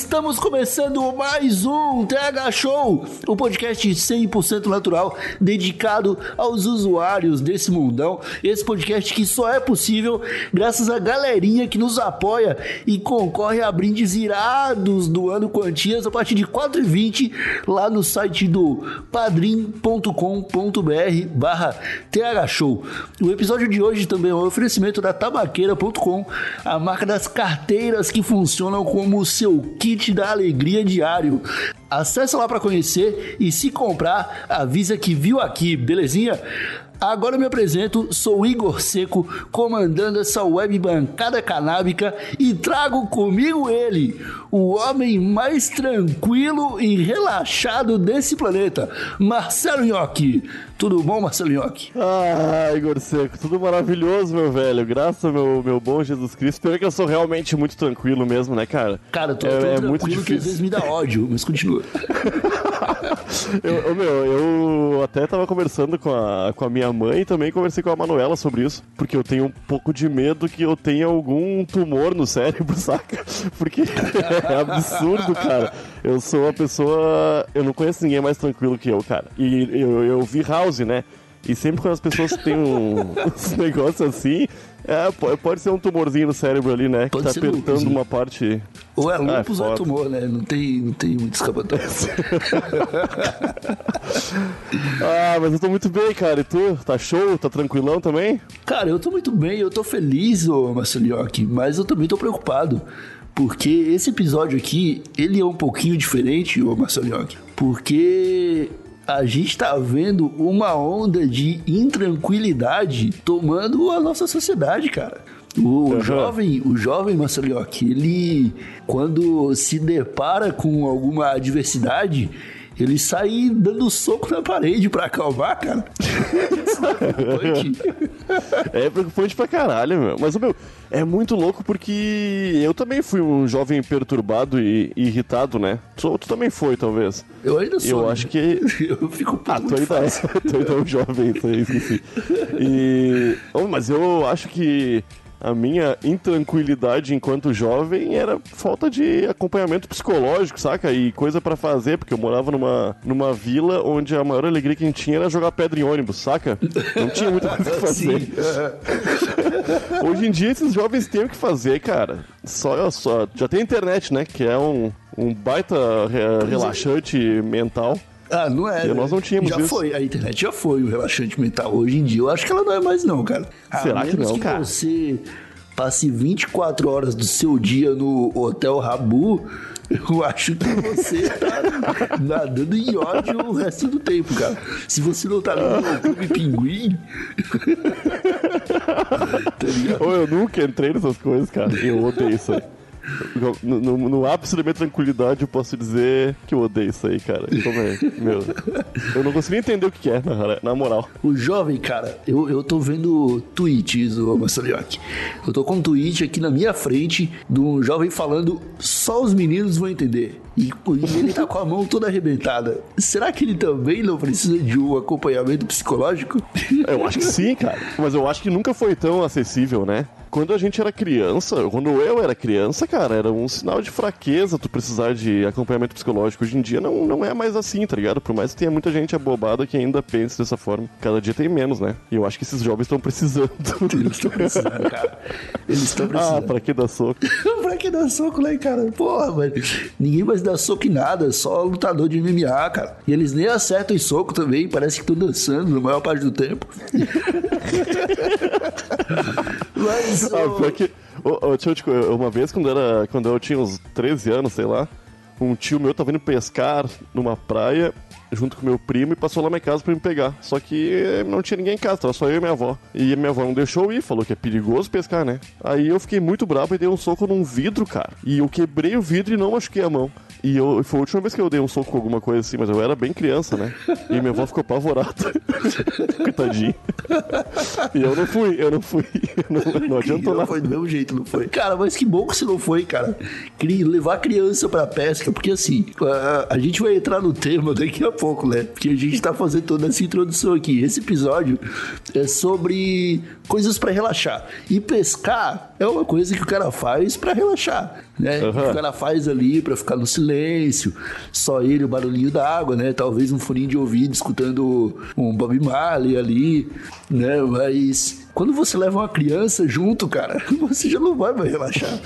Estamos começando mais um TH Show, o um podcast 100% natural dedicado aos usuários desse mundão. Esse podcast que só é possível graças à galerinha que nos apoia e concorre a brindes irados do ano Quantias a partir de 4,20 lá no site do padrim.com.br barra TH Show. O episódio de hoje também é um oferecimento da tabaqueira.com, a marca das carteiras que funcionam como o seu kit da alegria diário. Acesse lá para conhecer e se comprar, avisa que viu aqui, belezinha? Agora eu me apresento, sou Igor Seco, comandando essa web bancada canábica e trago comigo ele, o homem mais tranquilo e relaxado desse planeta, Marcelo Nhoque. Tudo bom, Marcelo Nhoque? Ah, Igor Seco, tudo maravilhoso, meu velho. Graças ao meu, meu bom Jesus Cristo. Pior que eu sou realmente muito tranquilo mesmo, né, cara? Cara, eu tô é, tão é tranquilo muito que às difícil. vezes me dá ódio, mas continua. eu, ô, meu, eu até tava conversando com a, com a minha mãe e também conversei com a Manuela sobre isso, porque eu tenho um pouco de medo que eu tenha algum tumor no cérebro, saca? Porque é absurdo, cara. Eu sou uma pessoa. Eu não conheço ninguém mais tranquilo que eu, cara. E eu, eu vi House, né? E sempre quando as pessoas têm um, uns negócios assim, é, pode, ser um tumorzinho no cérebro ali, né? Pode que tá apertando lúpus, uma parte. Ou é Ah, é lúpus ou é tumor, né? Não tem, não tem muito escapatório. Ah, mas eu tô muito bem, cara. E tu? Tá show? Tá tranquilão também? Cara, eu tô muito bem, eu tô feliz, ô Marcelioque, mas eu também tô preocupado. Porque esse episódio aqui, ele é um pouquinho diferente, ô Marcelioque. Porque a gente tá vendo uma onda de intranquilidade tomando a nossa sociedade, cara. O Uhum. jovem, o jovem Marcelioque, ele quando se depara com alguma adversidade, ele sai dando soco na parede pra acalmar, cara. Isso é preocupante. É pra caralho, meu. Mas, meu, é muito louco porque eu também fui um jovem perturbado e, irritado, né? Tu, tu também foi, talvez. Eu ainda sou. Eu né? acho que. Eu fico puto Ah, tu muito ainda, é, tu ainda é um jovem, isso aí, esqueci. E. Oh, mas eu acho que a minha intranquilidade enquanto jovem era falta de acompanhamento psicológico, saca? E coisa pra fazer, porque eu morava numa, numa vila onde a maior alegria que a gente tinha era jogar pedra em ônibus, saca? Não tinha muita coisa pra fazer. Hoje em dia esses jovens têm o que fazer, cara. Só, só já tem internet, né? Que é um, um baita re- relaxante mental. Ah, não é. E nós não tínhamos já isso. foi, a internet já foi o relaxante mental. Hoje em dia eu acho que ela não é mais não, cara. A Será que menos não, que cara? você passe 24 horas do seu dia no Hotel Rabu, eu acho que você tá nadando em ódio o resto do tempo, cara. Se você não tá no Clube Pinguim... tá? Ou eu nunca entrei nessas coisas, cara. Eu odeio isso aí. No, no- no ápice da minha tranquilidade, eu posso dizer que eu odeio isso aí, cara. Como é? Meu, eu não consigo entender o que é, na, na moral. O jovem, cara, eu, eu tô vendo tweets, ô Massalioque. Eu tô com um tweet aqui na minha frente de um jovem falando só os meninos vão entender. E, e ele tá com a mão toda arrebentada. Será que ele também não precisa de um acompanhamento psicológico? Eu acho que sim, cara. Mas eu acho que nunca foi tão acessível, né? Quando a gente era criança, quando eu era criança, cara, era um sinal de fraqueza tu precisar de acompanhamento psicológico. Hoje em dia não, não é mais assim, tá ligado? Por mais que tenha muita gente abobada que ainda pense dessa forma. Cada dia tem menos, né? E eu acho que esses jovens estão precisando. Eles estão precisando, cara. Eles estão ah, precisando. pra que dar soco? pra que dar soco, né, cara? Porra, mano. Ninguém mais dá soco em nada, só lutador de MMA, cara. E eles nem acertam em soco também, parece que estão dançando na maior parte do tempo. Mas, Ah, pior que. ô, deixa eu uma vez, quando, era, quando eu tinha uns 13 anos, sei lá, um tio meu tava indo pescar numa praia junto com meu primo e passou lá na minha casa pra me pegar. Só que não tinha ninguém em casa, tava só eu e minha avó. E minha avó não deixou eu ir, falou que é perigoso pescar, né? Aí eu fiquei muito bravo e dei um soco num vidro, cara. E eu quebrei o vidro e não machuquei a mão. E eu, foi a última vez que eu dei um soco com alguma coisa assim, mas eu era bem criança, né? E minha avó ficou apavorada. Coitadinha. E eu não fui, eu não fui. Não, não adiantou Não nada. foi do mesmo jeito, não foi? Cara, mas que bom que você não foi, cara. Levar criança pra pesca, porque assim, a, a gente vai entrar no tema daqui a pouco, né? Porque a gente tá fazendo toda essa introdução aqui. Esse episódio é sobre coisas pra relaxar. E pescar é uma coisa que o cara faz pra relaxar, né? Que o cara faz ali pra ficar no silêncio, só ele, o barulhinho da água, né? Talvez um furinho de ouvido escutando um Bob Marley ali, né? Mas quando você leva uma criança junto, cara, você já não vai mais relaxar.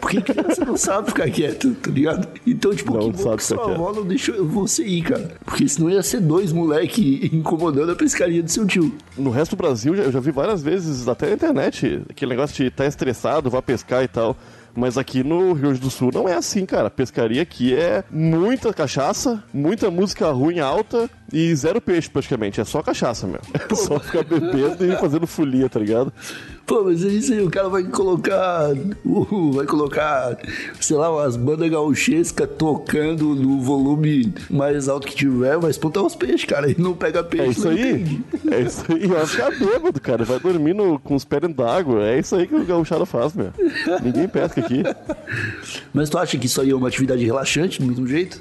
Porque criança não sabe ficar quieto, tá ligado? Então, tipo, Não que bom que sua avó não deixou você ir, cara. Porque senão ia ser dois moleque incomodando a pescaria do seu tio. No resto do Brasil, eu já vi várias vezes, até na internet, aquele negócio de estar estressado, vá pescar e tal. Mas aqui no Rio Grande do Sul não é assim, cara. Pescaria aqui é muita cachaça, muita música ruim alta e zero peixe praticamente. É só cachaça, meu. É só ficar bebendo e fazendo folia, tá ligado? Pô, mas é isso aí, o cara vai colocar. uh, vai colocar, sei lá, umas bandas gauchescas tocando no volume mais alto que tiver, vai espantar os peixes, cara. E não pega peixe, É isso aí. entende. É isso aí. Vai ficar bêbado, cara. Vai dormindo com os pés d'água. É isso aí que o gauchado faz, meu. Ninguém pesca aqui. Mas tu acha que isso aí é uma atividade relaxante do mesmo jeito?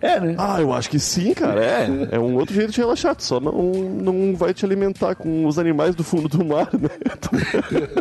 É, né? Ah, eu acho que sim, cara. É. É um outro jeito de relaxar. Tu só não, não vai te alimentar com os animais do fundo do mar, né?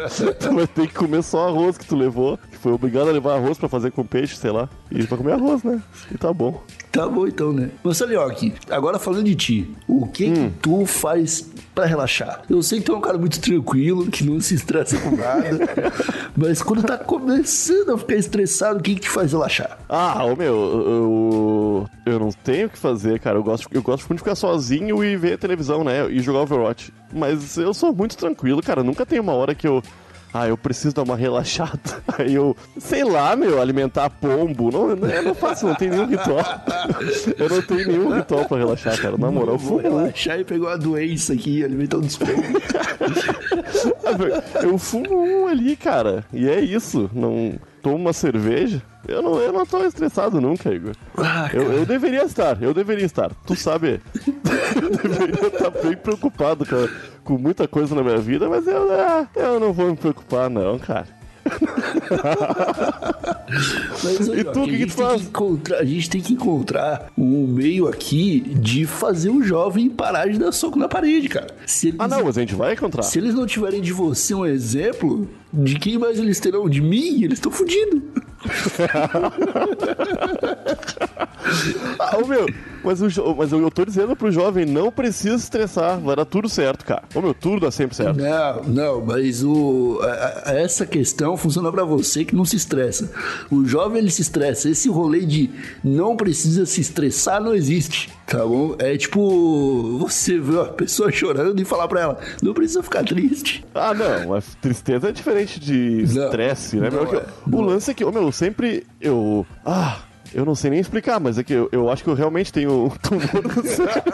Tu, tu vai ter que comer só arroz que tu levou. Que foi obrigado a levar arroz pra fazer com peixe, sei lá. E pra comer arroz, né? E tá bom. Tá bom então, né? Você, Leoc, agora falando de ti, o que que tu faz pra relaxar? Eu sei que tu é um cara muito tranquilo, que não se estressa com nada, mas quando tá começando a ficar estressado, o que que faz relaxar? Ah, ô meu, eu, eu não tenho o que fazer, cara. Eu gosto, eu gosto muito de ficar sozinho e ver televisão, né? E jogar Overwatch. Mas eu sou muito tranquilo, cara. Nunca tem uma hora que eu. Ah, eu preciso dar uma relaxada. Aí eu, sei lá, meu, alimentar pombo. Não, não, eu não faço, não tem nenhum ritual. Eu não tenho nenhum ritual pra relaxar, cara. Na moral, eu vou fumo. relaxar e pegar uma doença aqui, alimentar um dos Eu fumo um ali, cara. E é isso. Não tomo uma cerveja. Eu não, eu não tô estressado nunca, Igor. Ah, Eu, eu deveria estar, eu deveria estar. Tu sabe, eu deveria estar bem preocupado com, com muita coisa na minha vida, mas eu, ah, eu não vou me preocupar, não, cara. Mas, E tu, o que que tu faz? encontrar- a gente tem que encontrar um meio aqui de fazer o jovem parar de dar soco na parede, cara. Se eles, Ah, não, mas a gente vai encontrar. se eles não tiverem de você um exemplo, de quem mais eles terão? De mim? Eles estão fudidos. Ah, meu, mas, o, mas eu, eu tô dizendo pro jovem, não precisa se estressar, vai dar tudo certo, cara. Ô, meu, tudo dá sempre certo. Não, não, mas o, a- a- essa questão funciona pra você que não se estressa. O jovem ele se estressa. Esse rolê de não precisa se estressar não existe, tá bom? É tipo você ver a pessoa chorando e falar pra ela: não precisa ficar triste. Ah, não, mas tristeza é diferente de estresse, né? não meu? é, o lance é que, ô, meu, eu sempre. Eu. Ah. Eu não sei nem explicar, mas é que eu, eu acho que eu realmente tenho um tumor no cérebro.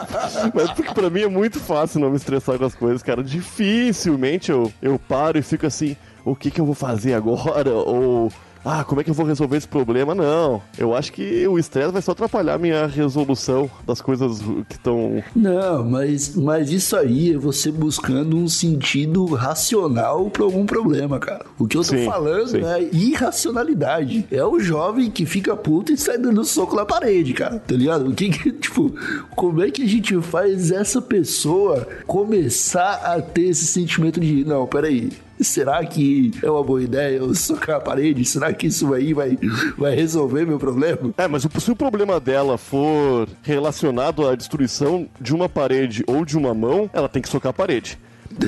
Mas porque pra mim é muito fácil não me estressar com as coisas, cara. Dificilmente eu, eu paro e fico assim, o que que eu vou fazer agora? Ou, ah, como é que eu vou resolver esse problema? Não. Eu acho que o estresse vai só atrapalhar a minha resolução das coisas que estão Não, mas, mas isso aí é você buscando um sentido racional pra algum problema, cara. O que eu tô Sim, falando sim. é irracionalidade. É o jovem que fica puto e sai dando soco na parede, cara. Tá ligado? O que que, tipo, como é que a gente faz essa pessoa começar a ter esse sentimento de, não, peraí. Será que é uma boa ideia eu socar a parede? Será que isso aí vai, vai resolver meu problema? É, mas se o problema dela for relacionado à destruição de uma parede ou de uma mão, ela tem que socar a parede.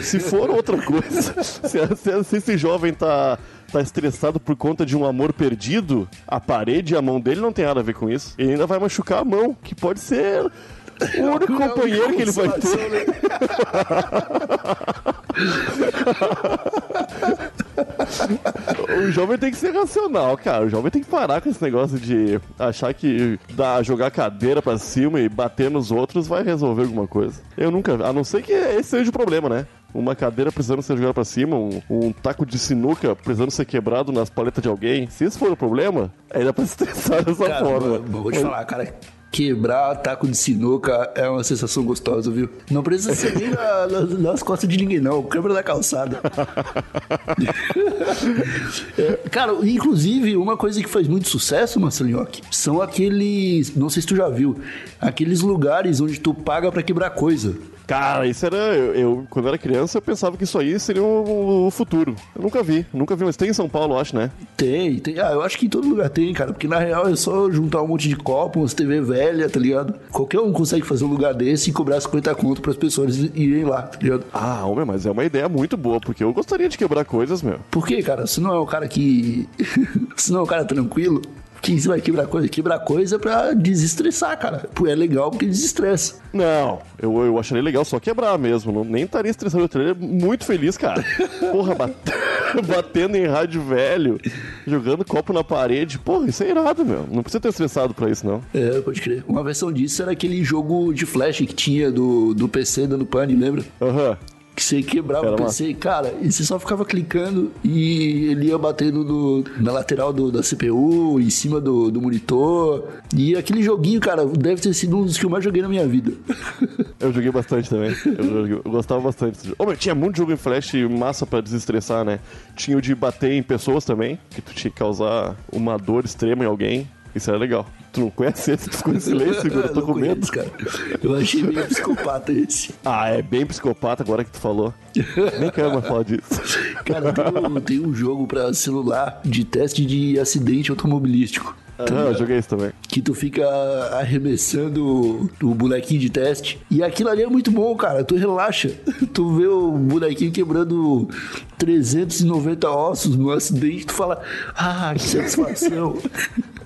Se for outra coisa, se, se- se esse jovem tá, tá estressado por conta de um amor perdido, a parede e a mão dele não tem nada a ver com isso. Ele ainda vai machucar a mão, que pode ser o único companheiro que ele vai ter. O jovem tem que ser racional, cara. O jovem tem que parar com esse negócio de achar que dá, jogar cadeira pra cima e bater nos outros vai resolver alguma coisa. Eu nunca, a não ser que esse seja o problema, né? Uma cadeira precisando ser jogada pra cima, um, um taco de sinuca precisando ser quebrado nas paletas de alguém. Se esse for o problema, dá pra se estressar dessa Cara, forma. vou te falar, cara. Quebrar taco de sinuca é uma sensação gostosa, viu? Não precisa ser nem na- nas, nas costas de ninguém, não. Quebra da calçada. É, cara, inclusive, uma coisa que faz muito sucesso, Marcelinhoque, são aqueles. Não sei se tu já viu. Aqueles lugares onde tu paga pra quebrar coisa. Cara, isso era. Eu, eu, quando era criança, eu pensava que isso aí seria o, o futuro. Eu nunca vi, nunca vi, mas tem em São Paulo, acho, né? Tem, tem. Ah, eu acho que em todo lugar tem, cara. Porque na real é só juntar um monte de copo, umas TV velha, tá ligado? Qualquer um consegue fazer um lugar desse e cobrar 50 conto pras pessoas irem lá, tá ligado? Ah, homem, mas é uma ideia muito boa, porque eu gostaria de quebrar coisas, meu. Por quê, cara? Se não é um cara que. Se não é um cara tranquilo, que você vai quebrar coisa? Quebrar coisa pra desestressar, cara. Pô, é legal porque desestressa. Não, eu, eu acharia legal só quebrar mesmo. Não, nem estaria estressado. Eu estaria muito feliz, cara. Porra, bat- batendo em rádio velho, jogando copo na parede. Porra, isso é irado, meu. Não precisa ter estressado pra isso, não. É, pode crer. Uma versão disso era aquele jogo de flash que tinha do, do PC dando pane, lembra? Aham. Que você quebrava o PC, cara, e você só ficava clicando e ele ia batendo no- na lateral do- da CPU, em cima do, do monitor. E aquele joguinho, cara, deve ter sido um dos que eu mais joguei na minha vida. Eu joguei bastante também. Eu, joguei- eu gostava bastante. desse jogo. Ô, meu, tinha muito jogo em flash massa pra desestressar, né? Tinha o de bater em pessoas também, que tu tinha que causar uma dor extrema em alguém. Isso era legal. Tu não conhece esse? Tu ficou em silêncio? Eu tô com medo. conheço, cara. Eu achei meio psicopata esse. Ah, é bem psicopata agora que tu falou. Nem quero mais falar disso. Cara, tem um, tem um jogo pra celular de teste de acidente automobilístico. Aham, eu joguei isso também. Que tu fica arremessando o bonequinho de teste. E aquilo ali é muito bom, cara. Tu relaxa. Tu vê o bonequinho quebrando 390 ossos no acidente. Tu fala, ah, que satisfação.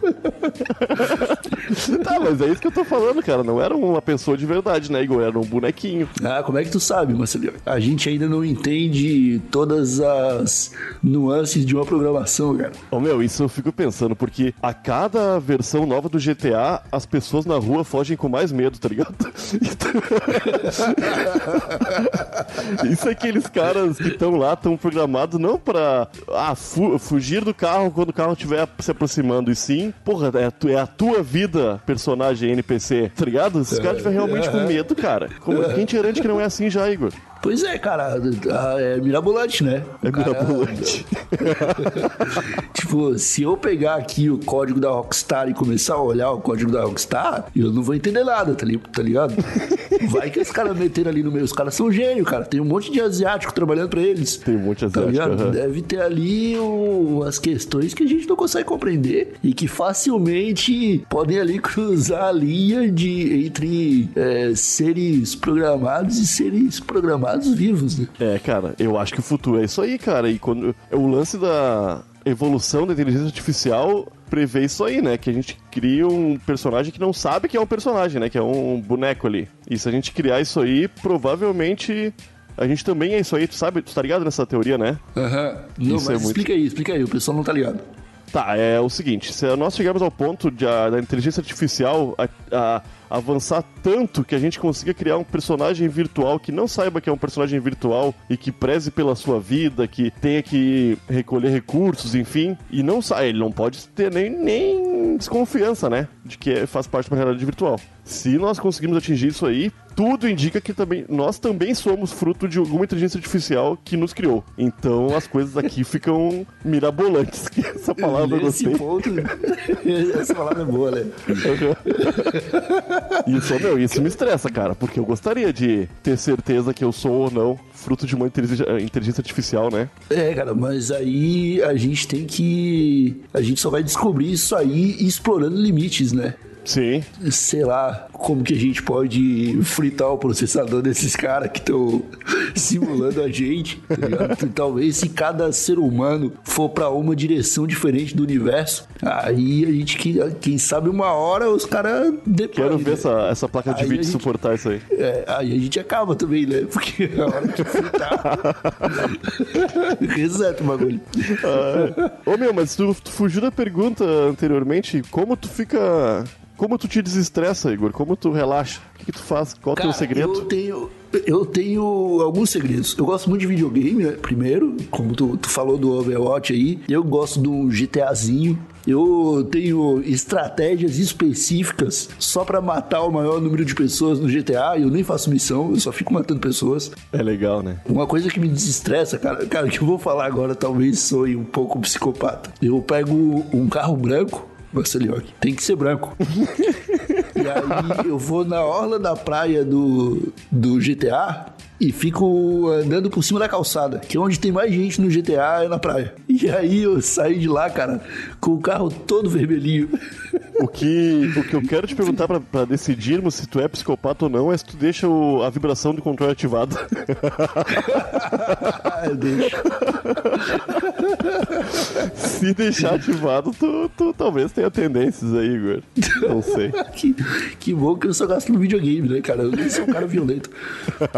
Tá, mas é isso que eu tô falando, cara. Não era uma pessoa de verdade, né, Igor? Era um bonequinho. ah, como é que tu sabe, Marcelinho? A gente ainda não entende todas as nuances de uma programação, cara. Ô, meu, isso eu fico pensando, porque a cada versão nova do GTA, as pessoas na rua fogem com mais medo, tá ligado? isso é aqueles caras que estão lá, estão programados não pra ah, fu- fugir do carro quando o carro estiver se aproximando, e sim, porra, é tu- é a tua vida, personagem NPC, tá ligado? Esses caras estiverem realmente com medo, cara. Como, quem te garante que não é assim já, Igor? Pois é, cara, é mirabolante, né? É cara- mirabolante. tipo, se eu pegar aqui o código da Rockstar e começar a olhar o código da Rockstar, eu não vou entender nada, tá, tá ligado? Vai que os caras meteram ali no meio. Os caras são gênio, cara. Tem um monte de asiático trabalhando pra eles. Tem um monte de Tá asiático, ligado? aham. Deve ter ali o- as questões que a gente não consegue compreender e que facilmente podem ali cruzar a linha de, entre é, seres programados e seres programados vivos, né? É, cara, eu acho que o futuro é isso aí, cara. E quando o lance da evolução da inteligência artificial prevê isso aí, né? Que a gente cria um personagem que não sabe que é um personagem, né? Que é um boneco ali. E se a gente criar isso aí, provavelmente a gente também é isso aí, tu sabe? Tu tá ligado nessa teoria, né? Aham. Não, Isso mas é muito- explica aí, explica aí, o pessoal não tá ligado. Tá, é o seguinte, se nós chegarmos ao ponto de a- da inteligência artificial a- a- avançar tanto que a gente consiga criar um personagem virtual que não saiba que é um personagem virtual e que preze pela sua vida, que tenha que recolher recursos, enfim, e não sai, ele não pode ter nem, nem desconfiança, né, de que faz parte de uma realidade virtual. Se nós conseguirmos atingir isso aí, tudo indica que também nós também somos fruto de alguma inteligência artificial que nos criou. Então as coisas aqui ficam mirabolantes. Que essa palavra eu gostei. ponto, essa palavra é boa, né? Isso, meu, isso me estressa, cara, porque eu gostaria de ter certeza que eu sou ou não fruto de uma inteligência artificial, né? É, cara, mas aí a gente tem que. A gente só vai descobrir isso aí explorando limites, né? Sim. Sei lá, como que a gente pode fritar o processador desses caras que estão simulando a gente, tá ligado? Talvez se cada ser humano for pra uma direção diferente do universo, aí a gente, que- quem sabe uma hora os caras... Quero ver essa, essa placa de Aí vídeo gente- suportar isso aí. É, aí a gente acaba também, né? Porque a hora que fritar... Reseta o bagulho. Ô meu, mas tu, tu fugiu da pergunta anteriormente, como tu fica. Como tu te desestressa, Igor? Como tu relaxa? O que, que tu faz? Qual é o teu Cara, segredo? Eu tenho, eu tenho alguns segredos. Eu gosto muito de videogame, né? Primeiro, como tu, tu falou do Overwatch aí, eu gosto do GTAzinho. Eu tenho estratégias específicas só pra matar o maior número de pessoas no GTA. Eu nem faço missão, eu só fico matando pessoas. É legal, né? Uma coisa que me desestressa, cara, cara, que eu vou falar agora talvez soe um pouco psicopata. Eu pego um carro branco, Marcelinho, tem que ser branco. e aí eu vou na orla da praia do, do GTA e fico andando por cima da calçada, que é onde tem mais gente no GTA é na praia. E aí eu saio de lá, cara, com o carro todo vermelhinho. O que, o que eu quero te perguntar pra, pra decidirmos se tu é psicopata ou não é se tu deixa o- a vibração do controle ativada. Eu deixo. se deixar ativado, tu, tu talvez tenha tendências aí, Igor. Não sei. que, que bom que eu só gasto no videogame, né, cara? Eu sou um cara violento.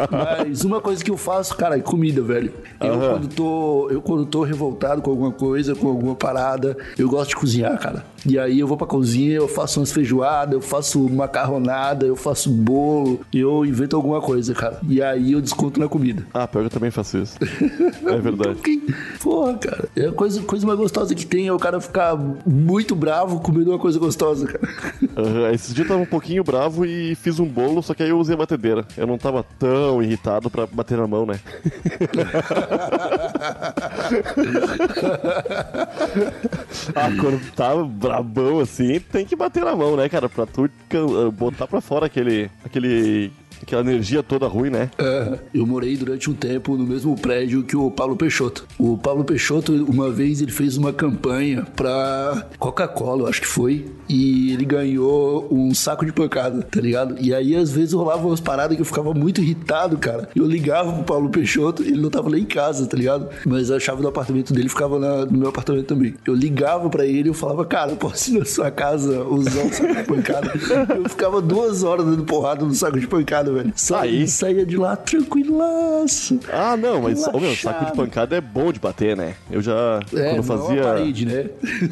Mas uma coisa que eu faço, cara, é comida, velho. Eu, Aham. quando tô, eu quando tô revoltado com alguma coisa, com alguma parada, eu gosto de cozinhar, cara. E aí eu vou pra cozinha, eu faço umas feijoadas, eu faço macarronada, eu faço bolo, eu invento alguma coisa, cara. E aí eu desconto na comida. Ah, pior que eu também faço isso. É verdade. Porra, cara. É a coisa, coisa mais gostosa que tem é o cara ficar muito bravo comendo uma coisa gostosa, cara. Aham, Esse dia eu tava um pouquinho bravo e fiz um bolo, só que aí eu usei a batedeira. Eu não tava tão irritado pra bater na mão, né? ah, quando tá brabão assim, tem que bater na mão, né, cara? Pra tu botar pra fora aquele, aquele, aquela energia toda ruim, né? É, eu morei durante um tempo no mesmo prédio que o Paulo Peixoto. O Paulo Peixoto, uma vez, ele fez uma campanha pra Coca-Cola, acho que foi, e ele ganhou um saco de pancada, tá ligado? E aí, às vezes, rolava umas paradas que eu ficava muito irritado, cara. Eu ligava pro Paulo Peixoto, ele não tava nem em casa, tá ligado? Mas a chave do apartamento dele ficava na- no meu apartamento também. Eu ligava pra ele eu falava, cara, eu posso ir na sua casa usar um saco de pancada? eu ficava duas horas dando porrada no saco de pancada, velho. Sa Aí. saía de lá tranquilaço. Ah, não, mas ô, meu, saco de pancada é bom de bater, né? Eu já, É, quando eu é fazia... uma parede, né?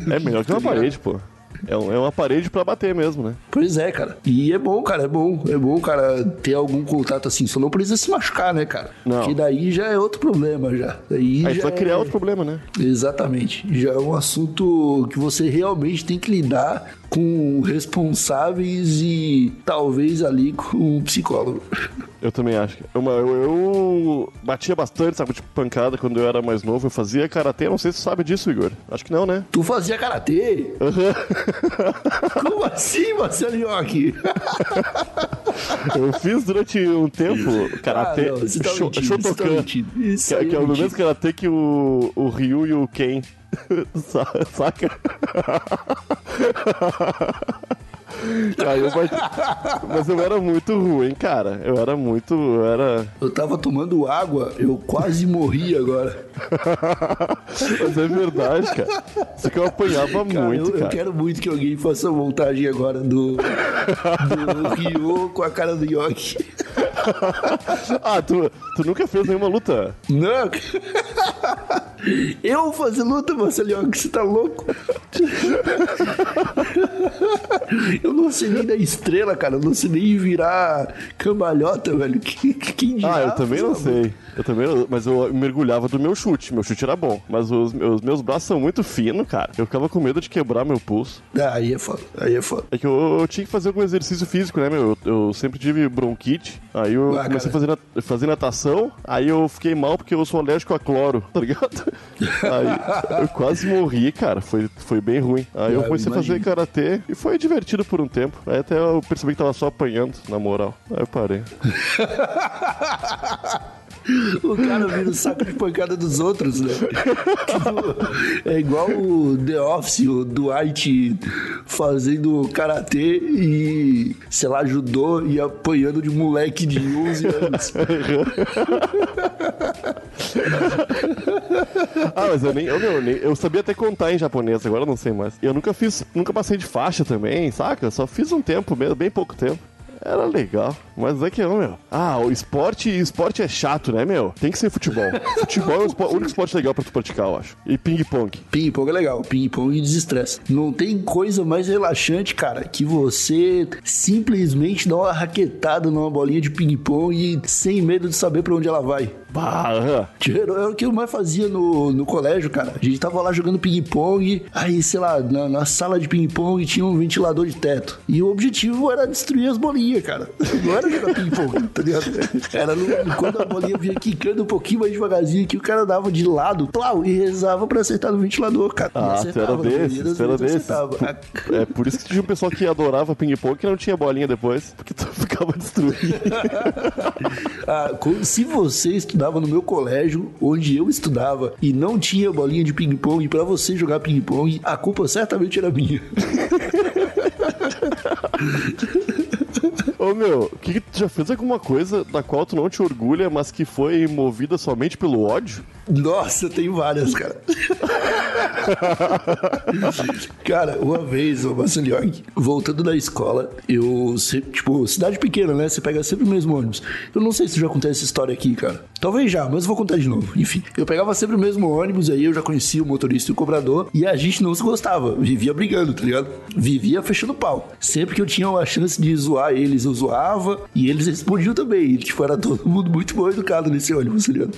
É melhor que uma Tá parede, pô. É, um- é uma parede pra bater mesmo, né? Pois é, cara. E é bom, cara, é bom. É bom, cara, ter algum contato assim. Só não precisa se machucar, né, cara? Não. Porque daí já é outro problema, já. Daí Aí já vai criar é- outro problema, né? Exatamente. Já é um assunto que você realmente tem que lidar com responsáveis e talvez ali com um psicólogo. Eu também acho. Eu, eu, eu batia bastante saco de pancada quando eu era mais novo. Eu fazia karatê, não sei se tu sabe disso, Igor. Acho que não, né? Tu fazia karatê? Como assim, Marcelo Nhoque? Eu fiz durante um tempo karatê Ah, não, você tá mentindo, você tá Shotokan. mentindo. Isso Que, aí que é é o mesmo karatê que o, o Ryu e o Ken. Sa- Saca? Aí eu bati... Mas eu era muito ruim, cara. Eu era muito. Eu era. Eu tava tomando água, eu quase morri agora. Mas é verdade, cara. Só que eu apanhava Cara, muito, eu, eu cara. quero muito que alguém faça a montagem agora do, do Ryo com a cara do Yoki. Ah, tu, tu nunca fez nenhuma luta? Não! Eu vou fazer luta, Marcelo Yoki, você tá louco? Eu não sei nem da estrela, cara. Eu não sei nem virar cambalhota, velho. Que- que- Quem dirá Ah, eu também não sei. Eu também não, mas eu mergulhava do meu chute. Meu chute era bom. Mas os, os meus braços são muito finos, cara. Eu ficava com medo de quebrar meu pulso. Ah, aí é foda, aí é foda. É que eu, eu tinha que fazer algum exercício físico, né, meu? Eu, eu sempre tive bronquite. Aí eu Ah, comecei cara. a fazer, fazer natação. Aí eu fiquei mal porque eu sou alérgico a cloro, tá ligado? Aí eu quase morri, cara. Foi, foi bem ruim. Aí eu eu comecei a fazer karatê e foi divertido por um tempo. Aí até eu percebi que tava só apanhando, na moral. Aí eu parei. O cara vira o saco de pancada dos outros, né? Tipo, é igual o The Office, o Dwight fazendo karatê e, sei lá, judô e apanhando de moleque de 11 anos. Ah, mas eu nem, eu, nem- eu sabia até contar em japonês, agora eu não sei mais. Eu nunca fiz, nunca passei de faixa também, saca? Só fiz um tempo mesmo, bem pouco tempo. Era legal, mas é que não, meu. Ah, o esporte, esporte é chato, né, meu? Tem que ser futebol. futebol é o espo- o único esporte legal pra tu praticar, eu acho. E ping-pong. Ping-pong é legal, ping-pong desestressa. Não tem coisa mais relaxante, cara, que você simplesmente dar uma raquetada numa bolinha de ping-pong e sem medo de saber pra onde ela vai. Bah. Era o que eu mais fazia no, no colégio, cara. A gente tava lá jogando ping-pong, aí, sei lá, na, na sala de ping-pong tinha um ventilador de teto. E o objetivo era destruir as bolinhas, cara. Não era jogar ping-pong, tá ligado? Era no- quando a bolinha vinha quicando um pouquinho mais devagarzinho, que o cara dava de lado, plau, e rezava pra acertar no ventilador, cara. Ah, era desses, era desses. É por isso que tinha um pessoal que adorava ping-pong que não tinha bolinha depois, porque tu ficava destruído. Ah, se você estudava no meu colégio, onde eu estudava, e não tinha bolinha de ping-pong pra você jogar ping-pong, a culpa certamente era minha. Ô meu, que, que tu já fez alguma coisa da qual tu não te orgulha, mas que foi movida somente pelo ódio? Nossa, tenho várias, cara. cara, uma vez, ô Bassiliog, voltando da escola, eu sempre, tipo, cidade pequena, né? Você pega sempre o mesmo ônibus. Eu não sei se já contei essa história aqui, cara. Talvez já, mas eu vou contar de novo. Enfim, eu pegava sempre o mesmo ônibus, aí eu já conhecia o motorista e o cobrador, e a gente não se gostava. Vivia brigando, tá ligado? Vivia fechando pau. Sempre que eu tinha uma chance de zoar eles, eu zoava, e eles respondiam também. E, tipo, era todo mundo muito bom educado nesse ônibus, tá ligado?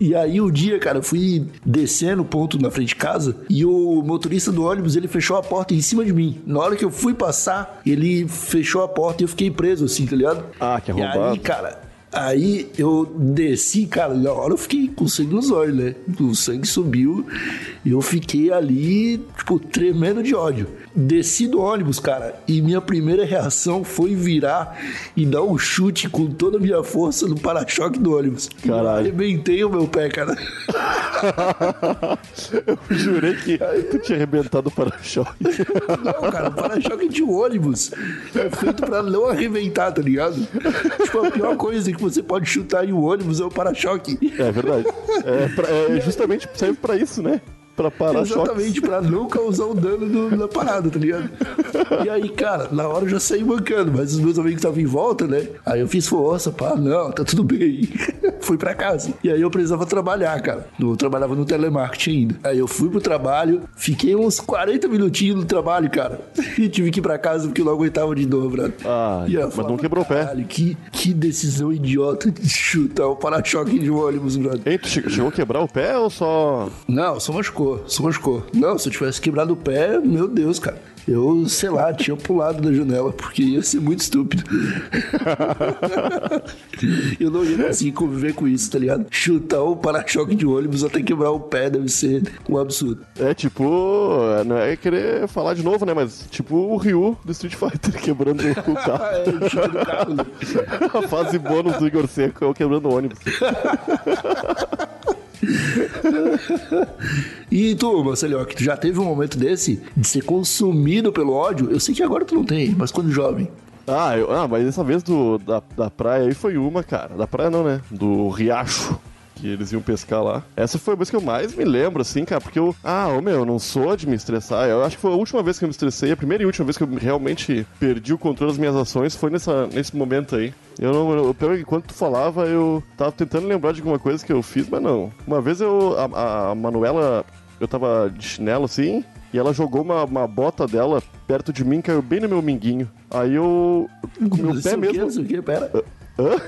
E aí o dia, cara, eu fui descendo o ponto na frente de casa e o motorista do ônibus, ele fechou a porta em cima de mim. Na hora que eu fui passar, ele fechou a porta e eu fiquei preso assim, tá ligado? Ah, que E aí, cara, aí eu desci, cara, na hora eu fiquei com sangue nos olhos, né? O sangue subiu e eu fiquei ali, tipo, tremendo de ódio. Desci do ônibus, cara, e minha primeira reação foi virar e dar um chute com toda a minha força no para-choque do ônibus. Eu Caralho. arrebentei o meu pé, cara. Eu jurei que tu tinha arrebentado o para-choque. Não, cara, o para-choque de ônibus é feito pra não arrebentar, tá ligado? Tipo, a pior coisa que você pode chutar em um ônibus é o para-choque. É verdade. É, pra- é justamente serve pra isso, né? Pra parar choques. Exatamente, pra não causar um dano no- na parada, tá ligado? E aí, cara, na hora eu já saí mancando, mas os meus amigos estavam em volta, né? Aí eu fiz força, pá, não, tá tudo bem. Fui pra casa. E aí eu precisava trabalhar, cara. Eu trabalhava no telemarketing ainda. Aí eu fui pro trabalho, fiquei uns 40 minutinhos no trabalho, cara. E tive que ir pra casa porque eu não aguentava de dor, brother. Ah, E mas não quebrou o pé. "Caralho, Que, que decisão idiota de chutar o para-choque de um ônibus, brother. Ei, tu che- chegou a quebrar o pé ou só. Não, só machucou, só machucou. Não, se eu tivesse quebrado o pé, meu Deus, cara. Eu, sei lá, tinha pulado da janela, porque ia ser muito estúpido. eu não ia conseguir conviver com isso, tá ligado? Chutar o para-choque de ônibus até quebrar o pé deve ser um absurdo. É tipo. Não é querer falar de novo, né? Mas tipo o Ryu do Street Fighter quebrando o carro. É, chuta do carro, né? A fase bônus do Igor Seco é o quebrando o ônibus. E tu, Marcelo, que tu já teve um momento desse de ser consumido pelo ódio? Eu sei que agora tu não tem, mas quando jovem. Ah, eu- ah, mas dessa vez do, da, da praia aí foi uma, cara. Da praia não, né? Do riacho. Que eles iam pescar lá. Essa foi a vez que eu mais me lembro, assim, cara, porque eu. Ah, ô meu, eu não sou de me estressar. Eu acho que foi a última vez que eu me estressei, a primeira e última vez que eu realmente perdi o controle das minhas ações foi nessa, nesse momento aí. Eu não. Eu, pelo que enquanto tu falava, eu tava tentando lembrar de alguma coisa que eu fiz, mas não. Uma vez eu. A, a Manuela, eu tava de chinelo assim, e ela jogou uma, uma bota dela perto de mim, caiu bem no meu minguinho. Aí eu. Com o meu pé mesmo. Pera. Hã?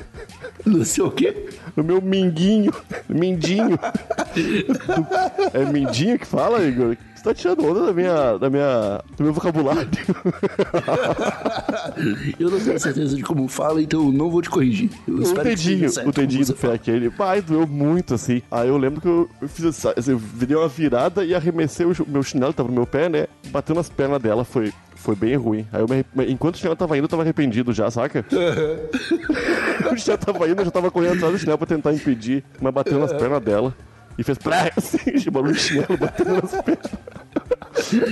Não sei o quê. No meu minguinho. Mindinho. é mindinho que fala, Igor? Você tá tirando onda da minha, da minha, do meu vocabulário. Eu não tenho certeza de como fala, então não vou te corrigir. Eu O dedinho, o dedinho do pé aquele. Pai, doeu muito assim. Aí eu lembro que eu, eu fiz essa. Eu virei uma virada e arremessei o meu chinelo, tava no meu pé, né? Bateu nas pernas dela. Foi foi bem ruim. Aí eu me enquanto o chinelo tava indo, eu tava arrependido já, saca? o chinelo tava indo, eu já tava correndo atrás do chinelo pra tentar impedir, mas bateu nas pernas dela. E fez pré, assim, de barulho de chinelo batendo nas pernas.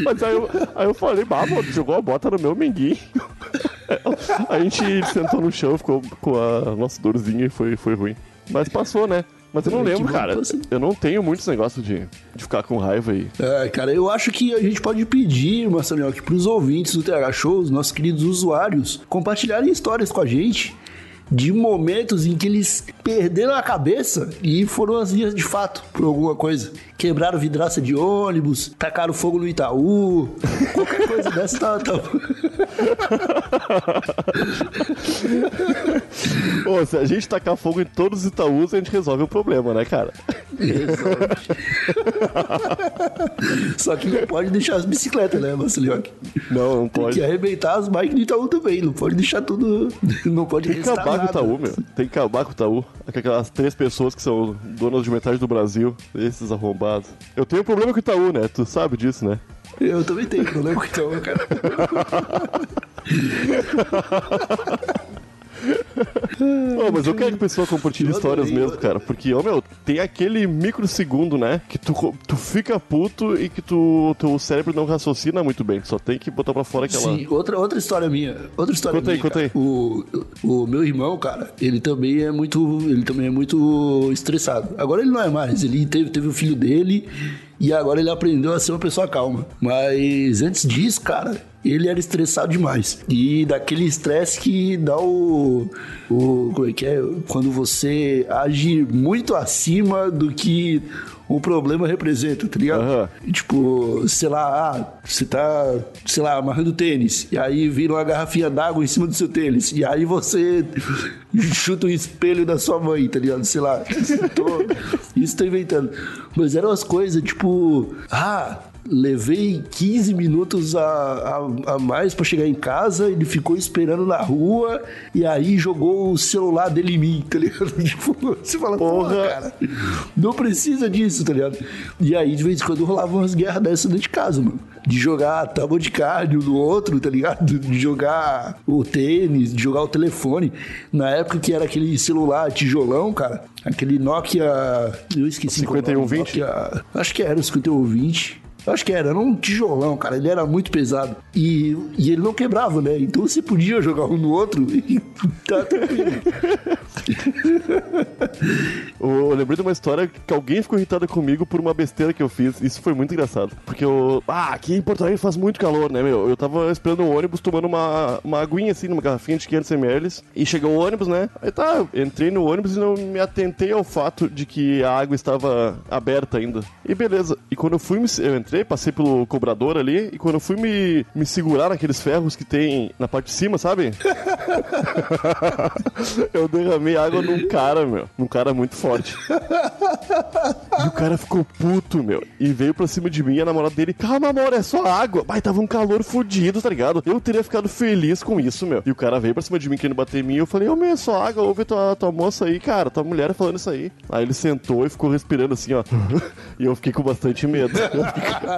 Mas aí eu, aí eu falei, mano, jogou a bota no meu menguinho. A gente sentou no chão, ficou com a nossa dorzinha e foi, foi ruim. Mas passou, né? Mas eu não lembro, cara. Eu não tenho muitos negócios de, de ficar com raiva aí. É, cara, eu acho que a gente pode pedir, Marcelinho, que pros ouvintes do TH Show, os nossos queridos usuários, compartilharem histórias com a gente de momentos em que eles perderam a cabeça e foram as vias de fato por alguma coisa. Quebraram vidraça de ônibus, tacaram fogo no Itaú, qualquer coisa dessa tá... tá... Ô, se a gente tacar fogo em todos os Itaús, a gente resolve o problema, né, cara? Só que não pode deixar as bicicletas, né, Marcelinho? Não, não Tem pode. que arrebentar as bikes do Itaú também, não pode deixar tudo... Não pode Tem que acabar com o. Itaú, meu. Tem que acabar com o Itaú. Aquelas três pessoas que são donas de metade do Brasil. Esses arrombados. Eu tenho problema com o Itaú, né? Tu sabe disso, né? Eu também tenho problema com o Itaú, cara. Ô, mas eu quero que a pessoa compartilhe histórias mesmo, cara. Porque, ô, meu, tem aquele microsegundo, né? Que tu, tu fica puto e que tu, teu cérebro não raciocina muito bem. Só tem que botar pra fora aquela. Sim, outra, outra história minha. Outra história Conta aí, minha. conta cara. aí. O, o meu irmão, cara, ele também é muito. Ele também é muito estressado. Agora ele não é mais. Ele teve, teve o filho dele e agora ele aprendeu a ser uma pessoa calma. Mas antes disso, cara, ele era estressado demais. E daquele estresse que dá o. o como é que é? Quando você age muito acima do que o problema representa, tá ligado? Aham. Tipo, sei lá, ah, você tá, sei lá, amarrando tênis, e aí vira uma garrafinha d'água em cima do seu tênis, e aí você chuta o espelho da sua mãe, tá ligado? Sei lá. Tô- isso tô inventando. Mas eram as coisas, tipo, ah. Levei 15 minutos a, a, a mais pra chegar em casa, ele ficou esperando na rua e aí jogou o celular dele em mim, tá ligado? Tipo, você fala, porra, Porra. cara, não precisa disso, tá ligado? E aí, de vez em quando, rolavam umas guerras dessas dentro de casa, mano. De jogar tábua de carne um no outro, tá ligado? De jogar o tênis, de jogar o telefone. Na época que era aquele celular tijolão, cara. Aquele Nokia. Eu esqueci qual é o nome, 5120? Nokia- Acho que era o 5120. Eu Acho que era, era um tijolão, cara. Ele era muito pesado. E, e ele não quebrava, né? Então você podia jogar um no outro e tá tranquilo. Eu, lembrei de uma história que alguém ficou irritado comigo por uma besteira que eu fiz. Isso foi muito engraçado. Porque eu. Ah, aqui em Porto Alegre faz muito calor, né, meu? Eu tava esperando um ônibus tomando uma, uma aguinha assim, numa garrafinha de 500ml. E chegou o ônibus, né? Aí tá, entrei no ônibus e não me atentei ao fato de que a água estava aberta ainda. E beleza. E quando eu fui, eu entrei, passei pelo cobrador ali. E quando eu fui me, me segurar naqueles ferros que tem na parte de cima, sabe? eu derramei água num cara, meu. Num cara muito forte. E o cara ficou puto, meu. E veio pra cima de mim e a namorada dele, calma, amor, é só água. Mas tava um calor fudido, tá ligado? Eu teria ficado feliz com isso, meu. E o cara veio pra cima de mim querendo bater em mim. Eu falei, ô, meu, é só água, ouve tua, tua moça aí, cara. Tua mulher falando isso aí. Aí ele sentou e ficou respirando assim, ó. e eu fiquei com bastante medo.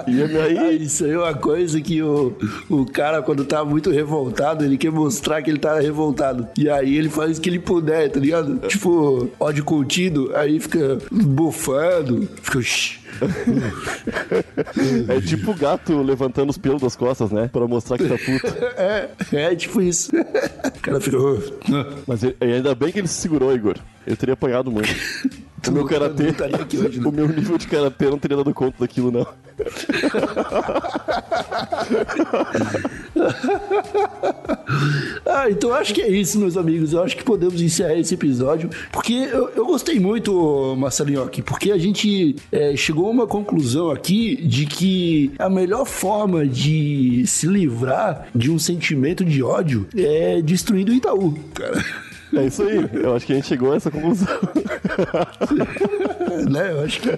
E Ah, aí, isso aí é uma coisa que o, o cara, quando tá muito revoltado, ele quer mostrar que ele tá revoltado. E aí ele faz o que ele puder, tá ligado? Tipo, ódio contido, aí fica bufando, fica. É tipo o gato levantando os pelos das costas, né? Pra mostrar que tá puto. É, é tipo isso. O cara fica. "Ah, Mas ele- ainda bem que ele se segurou, Igor. Eu teria apanhado muito. O meu karatê. hoje, né? O meu nível de karatê não teria dado conta daquilo, não. Ah, então acho que é isso, meus amigos. Eu acho que podemos encerrar esse episódio. Porque eu, eu gostei muito, Marcelinho, aqui, porque a gente é, chegou a uma conclusão aqui de que a melhor forma de se livrar de um sentimento de ódio é destruindo o Itaú, cara. É isso aí. Eu acho que a gente chegou a essa conclusão. né? Eu acho que é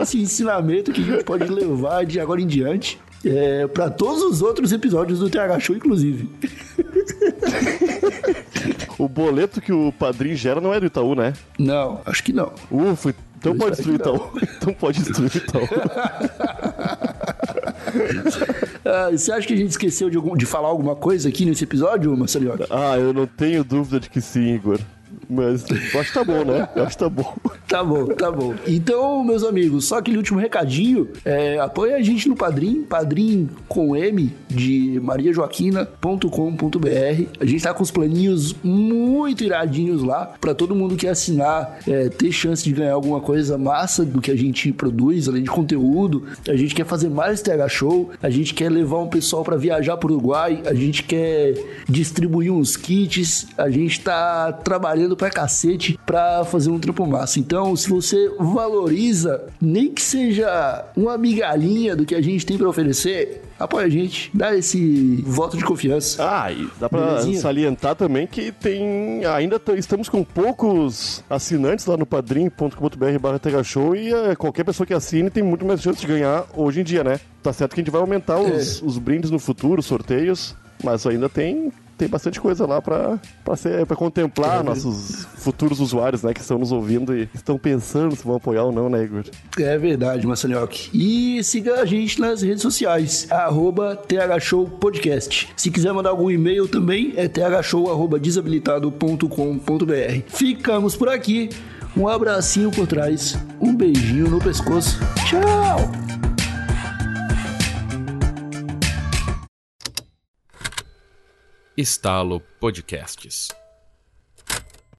esse ensinamento que a gente pode levar de agora em diante. É, para todos os outros episódios do TH Show, inclusive. O boleto que o padrinho gera não é do Itaú, né? Não, acho que não. Uh, foi... Então Eu pode destruir Itaú. Então pode destruir o Itaú. Ah, você acha que a gente esqueceu de, algum- de falar alguma coisa aqui nesse episódio, Marcelinho? Ah, eu não tenho dúvida de que sim, Igor. Mas acho que tá bom, né? Acho que tá bom. Tá bom, tá bom. Então, meus amigos, só aquele último recadinho. É, apoia a gente no Padrim, Padrim com M de mariajoaquina.com.br. A gente tá com os planinhos muito iradinhos lá pra todo mundo que assinar é, ter chance de ganhar alguma coisa massa do que a gente produz, além de conteúdo. A gente quer fazer mais TH Show, a gente quer levar um pessoal pra viajar pro Uruguai, a gente quer distribuir uns kits, a gente tá trabalhando pra cacete pra fazer um trampo massa. Então, se você valoriza, nem que seja uma migalhinha do que a gente tem pra oferecer, apoia a gente, dá esse voto de confiança. Ah, e dá pra Belezinha? salientar também que tem. Ainda estamos com poucos assinantes lá no padrim.com.br barra Show e eh, qualquer pessoa que assine tem muito mais chance de ganhar hoje em dia, né? Tá certo que a gente vai aumentar os, os brindes no futuro, sorteios, mas ainda tem. Tem bastante coisa lá ser, pra contemplar nossos futuros usuários, né? Que estão nos ouvindo e estão pensando se vão apoiar ou não, né, Igor? É verdade, Marcelinhoque. E siga a gente nas redes sociais, arroba thshowpodcast. Se quiser mandar algum e-mail também, é thshow.desabilitado.com.br. Ficamos por aqui. Um abracinho por trás, um beijinho no pescoço. Tchau! Estalo Podcasts.